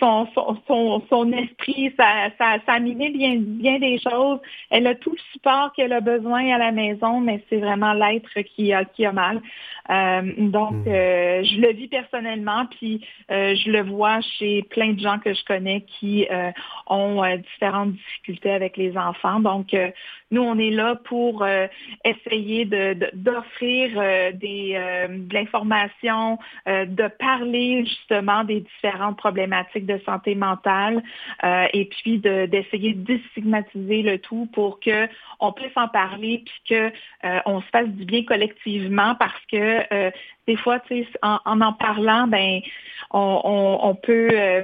son, son, son, esprit, ça, ça, ça a miné bien, bien des choses. Elle a tout le support qu'elle a besoin à la maison, mais c'est vraiment l'être qui a, qui a mal. Euh, donc, hmm. euh, je le vis personnellement, puis euh, je le vois chez plein de gens que je connais qui ont différentes difficultés avec les enfants. Donc, nous, on est là pour essayer d'offrir de, des, de l'information, de parler justement des différentes problématiques de santé mentale et puis d'essayer de, déstigmatiser le tout pour qu'on puisse en parler puis qu'on se fasse du bien collectivement parce que euh, des fois, en, en, en parlant, ben, on, peut euh,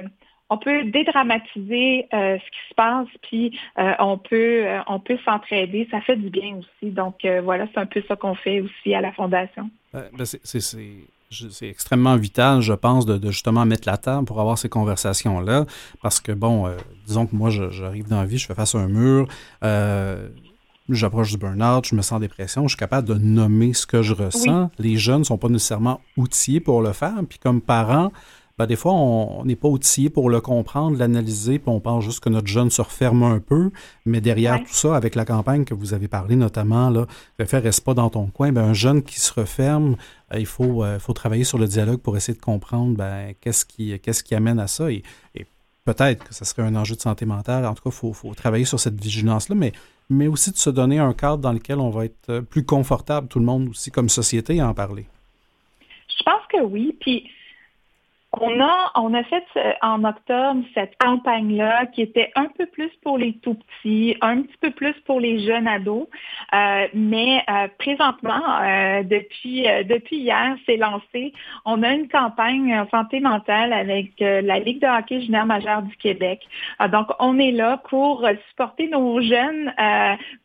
on peut dédramatiser euh, ce qui se passe, puis on peut on peut s'entraider. Ça fait du bien aussi. Donc voilà, c'est un peu ça qu'on fait aussi à la fondation. Ben, c'est extrêmement vital, je pense, de, justement mettre la table pour avoir ces conversations-là. Parce que, bon, disons que moi, j'arrive dans la vie, je fais face à un mur j'approche du burn-out, je me sens en dépression, je suis capable de nommer ce que je ressens. Les jeunes ne sont pas nécessairement outillés pour le faire. Puis comme parents, ben, des fois, on n'est pas outillés pour le comprendre, l'analyser, puis on pense juste que notre jeune se referme un peu. Mais derrière tout ça, avec la campagne que vous avez parlé notamment, là, le fait reste pas dans ton coin, ben, un jeune qui se referme, euh, il faut, euh, faut travailler sur le dialogue pour essayer de comprendre ben, qu'est-ce qui, qu'est-ce qui amène à ça. Et, peut-être que ce serait un enjeu de santé mentale. En tout cas, il faut, faut travailler sur cette vigilance-là, mais mais aussi de se donner un cadre dans lequel on va être euh, plus confortable, tout le monde aussi, comme société, à en parler. Je pense que oui. Puis on a, on a fait euh, en octobre cette campagne-là qui était un peu plus pour les tout petits, un petit peu plus pour les jeunes ados. Euh, mais euh, présentement, depuis, depuis hier, c'est lancé. On a une campagne en santé mentale avec la Ligue de hockey junior majeur du Québec. donc, on est là pour supporter nos jeunes,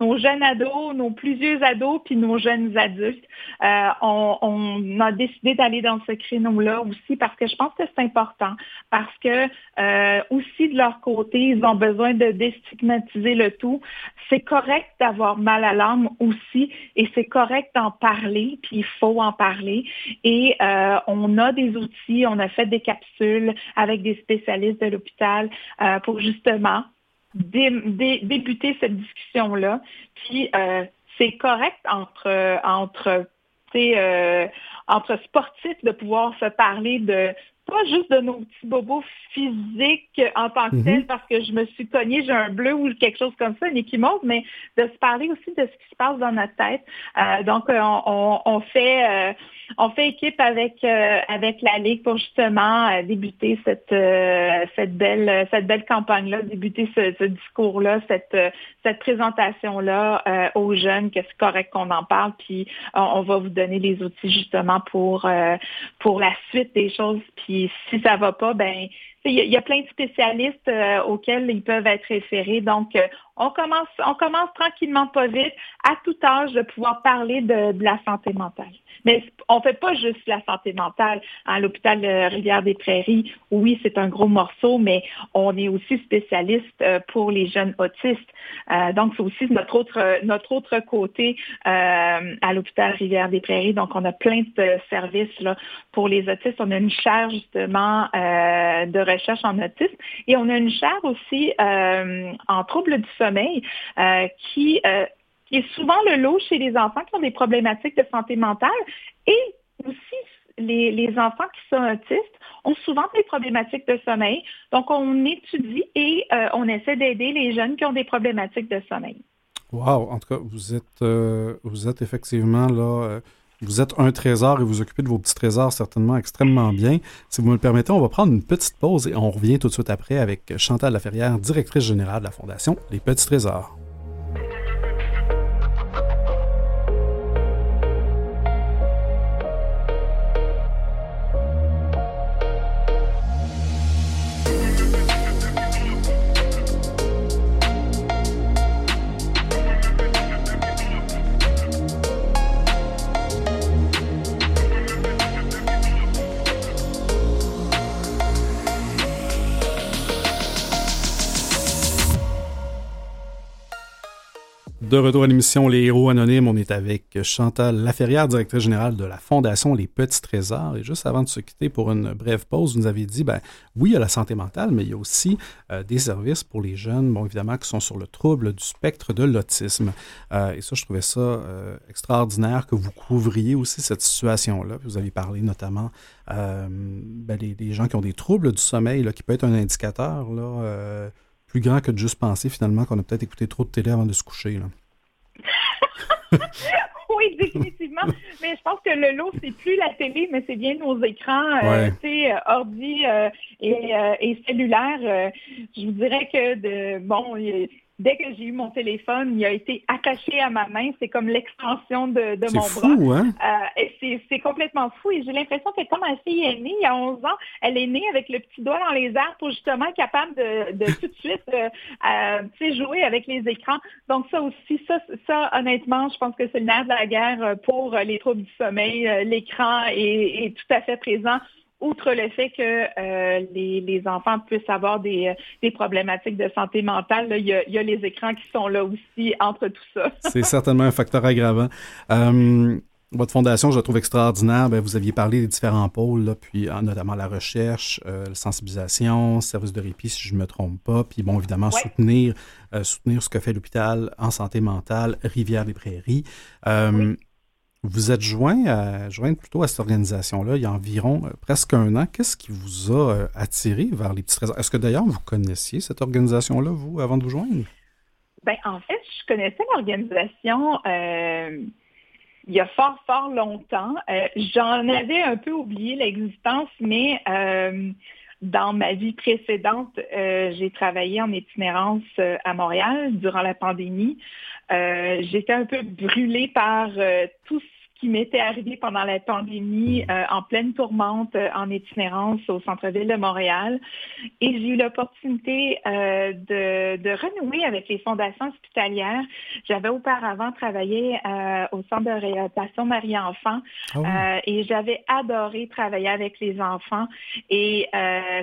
nos jeunes ados, nos plus vieux ados, puis nos jeunes adultes. On, on, a décidé d'aller dans ce créneau-là aussi parce que je pense c'est important parce que euh, aussi de leur côté, ils ont besoin de déstigmatiser le tout. C'est correct d'avoir mal à l'âme aussi et c'est correct d'en parler, puis il faut en parler. Et euh, on a des outils, on a fait des capsules avec des spécialistes de l'hôpital euh, pour justement débuter cette discussion-là. Puis c'est correct entre entre entre sportifs de pouvoir se parler de pas juste de nos petits bobos physiques en tant que mhm. tels parce que je me suis cognée, j'ai un bleu ou quelque chose comme ça, une équimose, mais de se parler aussi de ce qui se passe dans notre tête. Euh, donc, euh, on, fait euh, on fait équipe avec avec la Ligue pour justement débuter cette cette belle cette belle campagne-là, débuter ce, discours-là, cette cette présentation-là aux jeunes, que c'est correct qu'on en parle, puis on, va vous donner les outils justement pour pour la suite des choses, puis si ça va pas, ben il y, a plein de spécialistes euh, auxquels ils peuvent être référés. Donc, euh, on commence, on commence tranquillement, pas vite, à tout âge, de pouvoir parler de la santé mentale. Mais on fait pas juste la santé mentale. À l'hôpital Rivière-des-Prairies, oui, c'est un gros morceau, mais on est aussi spécialiste euh, pour les jeunes autistes. Euh, donc, c'est aussi notre autre, notre autre côté euh, à l'hôpital Rivière-des-Prairies. Donc, on a plein de services là, pour les autistes. On a une chaire justement de recherche en autisme et on a une chaire aussi en troubles du sommeil qui qui est souvent le lot chez les enfants qui ont des problématiques de santé mentale et aussi les, enfants qui sont autistes ont souvent des problématiques de sommeil. Donc, on étudie et euh, on essaie d'aider les jeunes qui ont des problématiques de sommeil. Wow! En tout cas, vous êtes, euh, vous êtes effectivement là. Vous êtes un trésor et vous occupez de vos petits trésors certainement extrêmement bien. Si vous me le permettez, on va prendre une petite pause et on revient tout de suite après avec Chantal Laferrière, directrice générale de la Fondation Les Petits Trésors. De retour à l'émission Les Héros Anonymes, on est avec Chantal Laferrière, directrice générale de la Fondation Les Petits Trésors. Et juste avant de se quitter pour une brève pause, vous nous avez dit, ben oui, il y a la santé mentale, mais il y a aussi euh, des services pour les jeunes, bon, évidemment, qui sont sur le trouble du spectre de l'autisme. Euh, et ça, je trouvais ça euh, extraordinaire que vous couvriez aussi cette situation-là. Vous avez parlé notamment ben, des, gens qui ont des troubles du sommeil, qui peut être un indicateur, plus grand que de juste penser finalement qu'on a peut-être écouté trop de télé avant de se coucher. Là. oui, définitivement. mais je pense que le lot, c'est plus la télé, mais c'est bien nos écrans, euh, tu sais, euh, ordi euh, et, et cellulaire. je vous dirais que de bon, dès que j'ai eu mon téléphone, il a été attaché à ma main. C'est comme l'extension de, de mon fou, bras. Hein? Euh, et c'est complètement fou. Et j'ai l'impression que comme ma fille est née il y a 11 ans, elle est née avec le petit doigt dans les airs pour justement être capable de, de tout de suite euh, euh, jouer avec les écrans. Donc ça aussi, ça, ça honnêtement, je pense que c'est le nerf de la guerre pour les troubles du sommeil. L'écran est, est tout à fait présent outre le fait que euh, les, enfants puissent avoir des, problématiques de santé mentale, il, y a, les écrans qui sont là aussi entre tout ça. C'est certainement un facteur aggravant. Euh, votre fondation, je la trouve extraordinaire. Ben, vous aviez parlé des différents pôles, puis euh, notamment la recherche, la sensibilisation, service de répit, si je ne me trompe pas, puis bon, évidemment, soutenir, soutenir ce que fait l'hôpital en santé mentale, Rivière-des-Prairies. Vous êtes joint, à, joint plutôt à cette organisation-là il y a environ euh, presque un an. Qu'est-ce qui vous a euh, attiré vers les petits trésors? Est-ce que d'ailleurs vous connaissiez cette organisation-là, vous, avant de vous joindre? Bien, en fait, je connaissais l'organisation. Euh, il y a fort, fort longtemps. J'en avais un peu oublié l'existence, mais dans ma vie précédente, j'ai travaillé en itinérance à Montréal durant la pandémie. J'étais un peu brûlée par tout ce qui m'était arrivé pendant la pandémie euh, en pleine tourmente euh, en itinérance au centre-ville de Montréal. Et j'ai eu l'opportunité euh, de, de, renouer avec les fondations hospitalières. J'avais auparavant travaillé au centre de réadaptation Marie-Enfant ah et j'avais adoré travailler avec les enfants. Et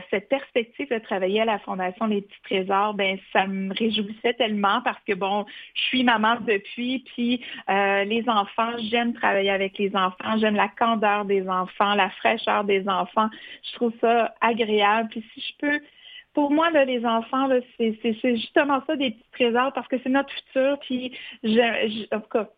cette perspective de travailler à la Fondation Les Petits Trésors, ben ça me réjouissait tellement parce que, bon, je suis maman depuis, puis les enfants, j'aime travailler avec les enfants. J'aime la candeur des enfants, la fraîcheur des enfants. Je trouve ça agréable. Puis si je peux pour moi, les enfants, c'est justement ça des petits trésors parce que c'est notre futur. Puis, en tout cas,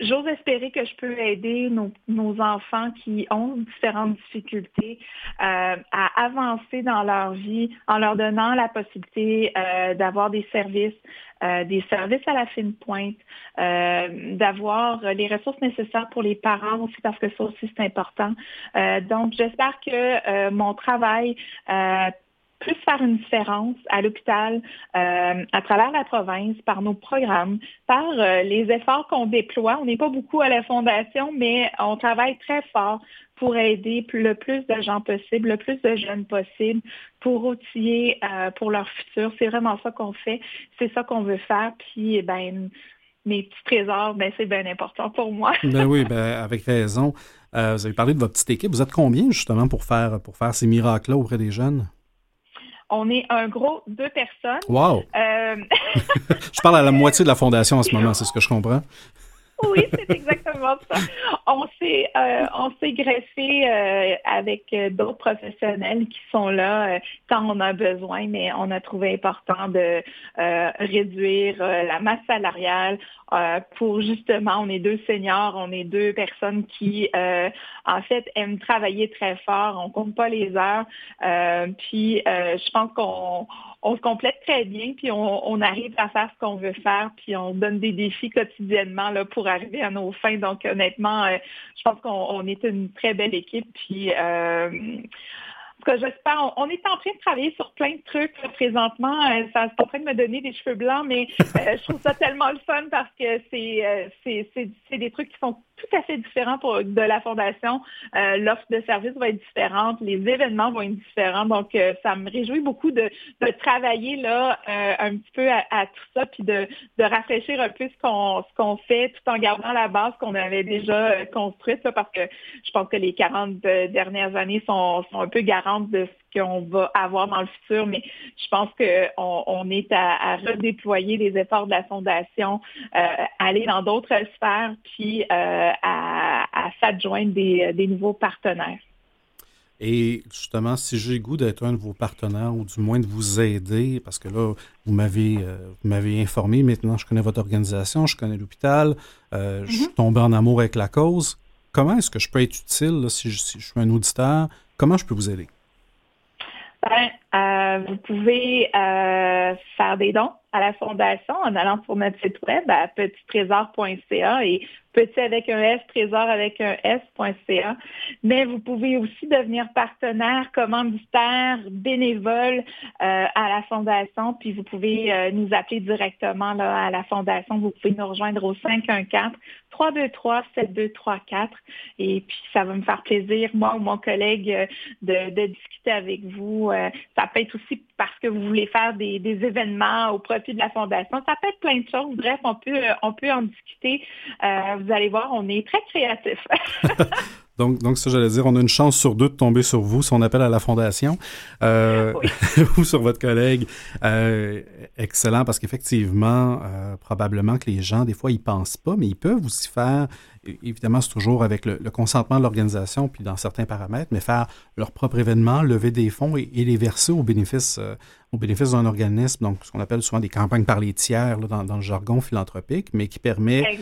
j'ose espérer que je peux aider nos, enfants qui ont différentes difficultés euh, à avancer dans leur vie en leur donnant la possibilité euh, d'avoir des services, euh, des services à la fine pointe, d'avoir les ressources nécessaires pour les parents aussi parce que ça aussi c'est important. donc j'espère que mon travail plus faire une différence à l'hôpital, euh, à travers la province, par nos programmes, par euh, les efforts qu'on déploie. On n'est pas beaucoup à la Fondation, mais on travaille très fort pour aider le plus de gens possible, le plus de jeunes possible, pour outiller euh, pour leur futur. C'est vraiment ça qu'on fait. C'est ça qu'on veut faire. Puis, eh ben, mes petits trésors, ben, c'est bien important pour moi. ben oui, ben, avec raison. vous avez parlé de votre petite équipe. Vous êtes combien, justement, pour faire, pour faire ces miracles-là auprès des jeunes? On est un gros deux personnes. Wow! Euh, je parle à la moitié de la fondation en ce moment, c'est ce que je comprends. oui, c'est exactement ça. On s'est euh, on s'est greffé euh, avec d'autres professionnels qui sont là quand on a besoin, mais on a trouvé important de réduire la masse salariale pour justement, on est deux seniors, on est deux personnes qui en fait aiment travailler très fort, on compte pas les heures, puis je pense qu'on on se complète très bien, puis on, arrive à faire ce qu'on veut faire, puis on donne des défis quotidiennement là, pour arriver à nos fins. Donc honnêtement, euh, je pense qu'on est une très belle équipe. Puis euh, j'espère, on, est en train de travailler sur plein de trucs présentement. Euh, ça est en train de me donner des cheveux blancs, mais je trouve ça tellement le fun parce que c'est, c'est, des trucs qui sont tout à fait différent pour, de la fondation. Euh, l'offre de services va être différente, les événements vont être différents. Donc, euh, ça me réjouit beaucoup de, travailler là euh, un petit peu à, tout ça, puis de, de rafraîchir un peu ce qu'on fait, tout en gardant la base qu'on avait déjà construite, parce que je pense que les 40 dernières années sont, sont un peu garantes de ce qu'on va avoir dans le futur, mais je pense qu'on on est à, redéployer les efforts de la Fondation, aller dans d'autres sphères, puis à, s'adjoindre des, nouveaux partenaires. Et justement, si j'ai goût d'être un de vos partenaires ou du moins de vous aider, parce que là, vous m'avez, euh, m'avez informé, maintenant je connais votre organisation, je connais l'hôpital, euh, je suis mm-hmm. tombé en amour avec la cause. Comment est-ce que je peux être utile si, je, suis un auditeur? Comment je peux vous aider? Ben, euh, vous pouvez faire des dons à la Fondation en allant sur notre site web à petittrésor.ca et petit avec un S, trésor avec un S.ca. Mais vous pouvez aussi devenir partenaire, commanditaire, bénévole euh, à la Fondation, puis vous pouvez euh, nous appeler directement là, à la Fondation. Vous pouvez nous rejoindre au 514 323 7234 et puis ça va me faire plaisir, moi ou mon collègue, euh, de, discuter avec vous. ça peut être aussi parce que vous voulez faire des, des événements au profit de la Fondation. Ça peut être plein de choses. Bref, on peut, on peut en discuter. Euh, vous allez voir, on est très créatifs. Donc, donc ça, j'allais dire, on a une chance sur deux de tomber sur vous si on appelle à la fondation. Euh, ou sur votre collègue. Euh, excellent, parce qu'effectivement, euh, probablement que les gens, des fois, ils pensent pas, mais ils peuvent aussi faire, évidemment, c'est toujours avec le, consentement de l'organisation, puis dans certains paramètres, mais faire leur propre événement, lever des fonds et, les verser au bénéfice, au bénéfice d'un organisme, donc ce qu'on appelle souvent des campagnes par les tiers dans, dans, le jargon philanthropique, mais qui permet,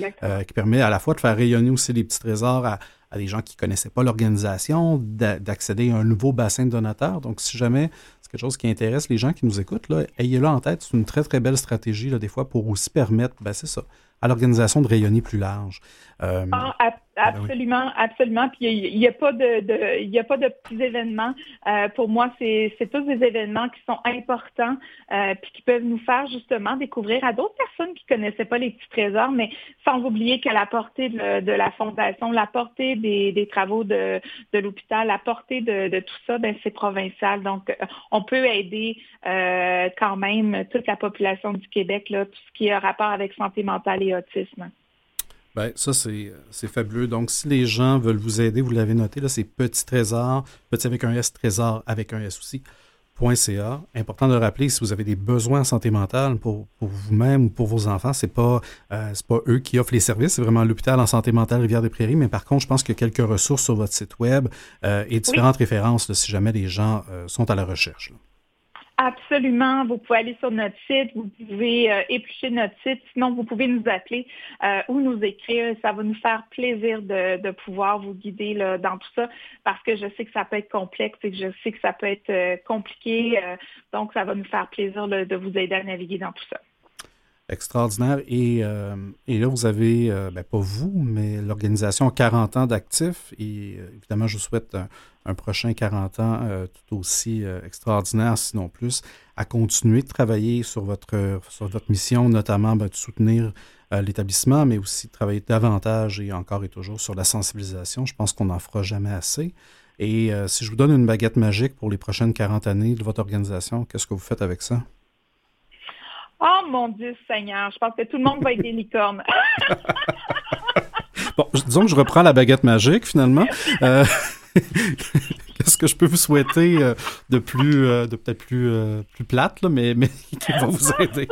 qui permet à la fois de faire rayonner aussi les petits trésors à des gens qui ne connaissaient pas l'organisation, d'accéder à un nouveau bassin de donateurs. Donc, si jamais c'est quelque chose qui intéresse les gens qui nous écoutent, ayez-le en tête. C'est une très, très belle stratégie, là, des fois, pour aussi permettre, ben, c'est ça, à l'organisation de rayonner plus large. Euh, ah, absolument, absolument. Puis il n'y a, pas de, il a pas de petits événements. Euh, pour moi, c'est tous des événements qui sont importants, euh, puis qui peuvent nous faire justement découvrir à d'autres personnes qui connaissaient pas les petits trésors, mais sans oublier que la portée de, la fondation, la portée des, travaux de, l'hôpital, la portée de, tout ça, ben c'est provincial. Donc, on peut aider quand même toute la population du Québec, là, tout ce qui a rapport avec santé mentale et autisme. Bien, ça, c'est fabuleux. Donc, si les gens veulent vous aider, vous l'avez noté, là, c'est Petit Trésor, petit avec un S, Trésor avec un S aussi, .ca. Important de rappeler, si vous avez des besoins en santé mentale pour, vous-même ou pour vos enfants, c'est pas euh, pas eux qui offrent les services, c'est vraiment l'hôpital en santé mentale Rivière-des-Prairies. Mais par contre, je pense qu'il y a quelques ressources sur votre site web euh, et différentes références si jamais les gens euh, sont à la recherche. Absolument. Vous pouvez aller sur notre site, vous pouvez euh, éplucher notre site. Sinon, vous pouvez nous appeler euh, ou nous écrire. Ça va nous faire plaisir de, pouvoir vous guider dans tout ça parce que je sais que ça peut être complexe et que je sais que ça peut être euh, compliqué. donc, ça va nous faire plaisir de vous aider à naviguer dans tout ça. Extraordinaire. Et, euh, et là, vous avez, euh, ben, pas vous, mais l'organisation 40 ans d'actifs. Et euh, évidemment, je vous souhaite un, prochain 40 ans tout aussi extraordinaire, sinon plus, à continuer de travailler sur votre, sur votre mission, notamment ben, de soutenir l'établissement, mais aussi de travailler davantage et encore et toujours sur la sensibilisation. Je pense qu'on n'en fera jamais assez. Et si je vous donne une baguette magique pour les prochaines 40 années de votre organisation, qu'est-ce que vous faites avec ça? Oh mon Dieu Seigneur, je pense que tout le monde va être des licornes. bon, disons que je reprends la baguette magique finalement. Euh, qu'est-ce que je peux vous souhaiter euh, de plus, euh, de peut-être plus, plus plate, là, mais, mais qui va vous aider?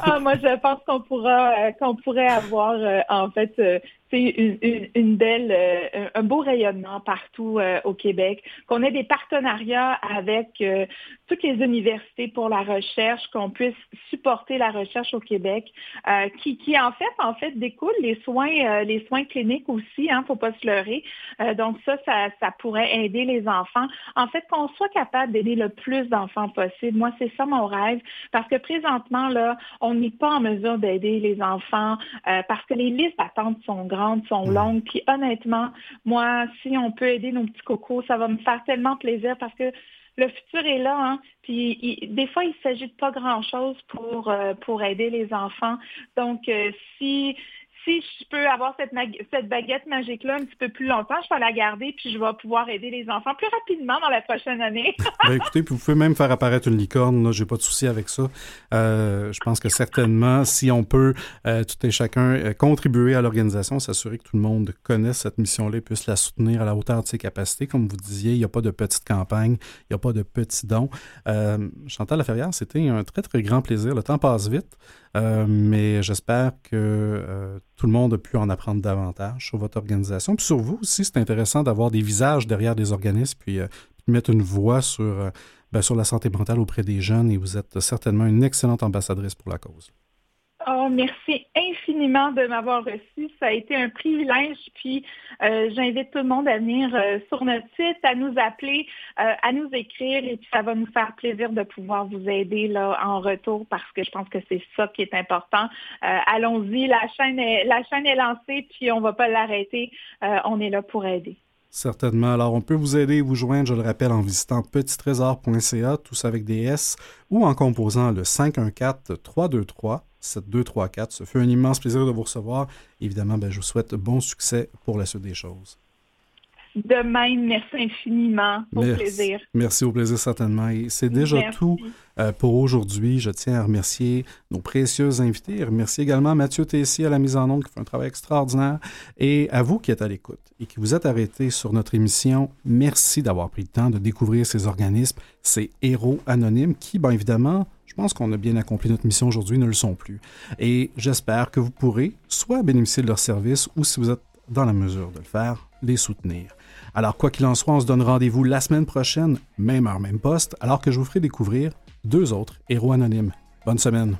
ah, moi, je pense qu'on pourra, qu'on pourrait avoir, en fait, c'est une, belle, euh, un beau rayonnement partout euh, au Québec, qu'on ait des partenariats avec euh, toutes les universités pour la recherche, qu'on puisse supporter la recherche au Québec, qui, qui en fait, en fait, découle les soins, les soins cliniques aussi, hein, faut pas se leurrer. donc ça, ça, ça pourrait aider les enfants. En fait, qu'on soit capable d'aider le plus d'enfants possible. Moi, c'est ça mon rêve, parce que présentement là, on n'est pas en mesure d'aider les enfants parce que les listes d'attente sont grandes sont mm. longues. Puis honnêtement, moi, si on peut aider nos petits cocos, ça va me faire tellement plaisir parce que le futur est là. Hein? Puis des fois, il s'agit de pas grand-chose pour, euh, pour aider les enfants. Donc, euh, si si je peux avoir cette, baguette magique-là un petit peu plus longtemps, je vais la garder puis je vais pouvoir aider les enfants plus rapidement dans la prochaine année. ben écoutez, puis vous pouvez même faire apparaître une licorne, là, j'ai pas de souci avec ça. Euh, je pense que certainement, si on peut, euh, tout et chacun, euh, contribuer à l'organisation, s'assurer que tout le monde connaisse cette mission-là et puisse la soutenir à la hauteur de ses capacités. Comme vous disiez, il n'y a pas de petite campagne, il n'y a pas de petits dons. Chantal Laferrière, c'était un très, très grand plaisir. Le temps passe vite. Euh, mais j'espère que euh, tout le monde a pu en apprendre davantage sur votre organisation. Puis sur vous aussi, c'est intéressant d'avoir des visages derrière des organismes, puis, euh, mettre une voix ben, sur la santé mentale auprès des jeunes. Et vous êtes certainement une excellente ambassadrice pour la cause. Oh, merci infiniment de m'avoir reçu. Ça a été un privilège. Puis euh, j'invite tout le monde à venir euh, sur notre site, à nous appeler, euh, à nous écrire. Et puis ça va nous faire plaisir de pouvoir vous aider là en retour parce que je pense que c'est ça qui est important. Allons-y, la chaîne est la chaîne est lancée, puis on ne va pas l'arrêter. on est là pour aider. Certainement. Alors, on peut vous aider et vous joindre, je le rappelle, en visitant petittrésor.ca, tous avec des S, ou en composant le 514-323. 7234. Ce fut un immense plaisir de vous recevoir. Évidemment, ben, je vous souhaite bon succès pour la suite des choses. De même, merci infiniment. Au plaisir. Merci au plaisir, certainement. Et c'est déjà tout euh, pour aujourd'hui. Je tiens à remercier nos précieux invités. Remercier également Mathieu Tessier à la mise en onde qui fait un travail extraordinaire. Et à vous qui êtes à l'écoute et qui vous êtes arrêtés sur notre émission, merci d'avoir pris le temps de découvrir ces organismes, ces héros anonymes qui, bien évidemment, pense qu'on a bien accompli notre mission aujourd'hui, ne le sont plus. Et j'espère que vous pourrez soit bénéficier de leurs services ou, si vous êtes dans la mesure de le faire, les soutenir. Alors, quoi qu'il en soit, on se donne rendez-vous la semaine prochaine, même heure, même poste, alors que je vous ferai découvrir deux autres héros anonymes. Bonne semaine.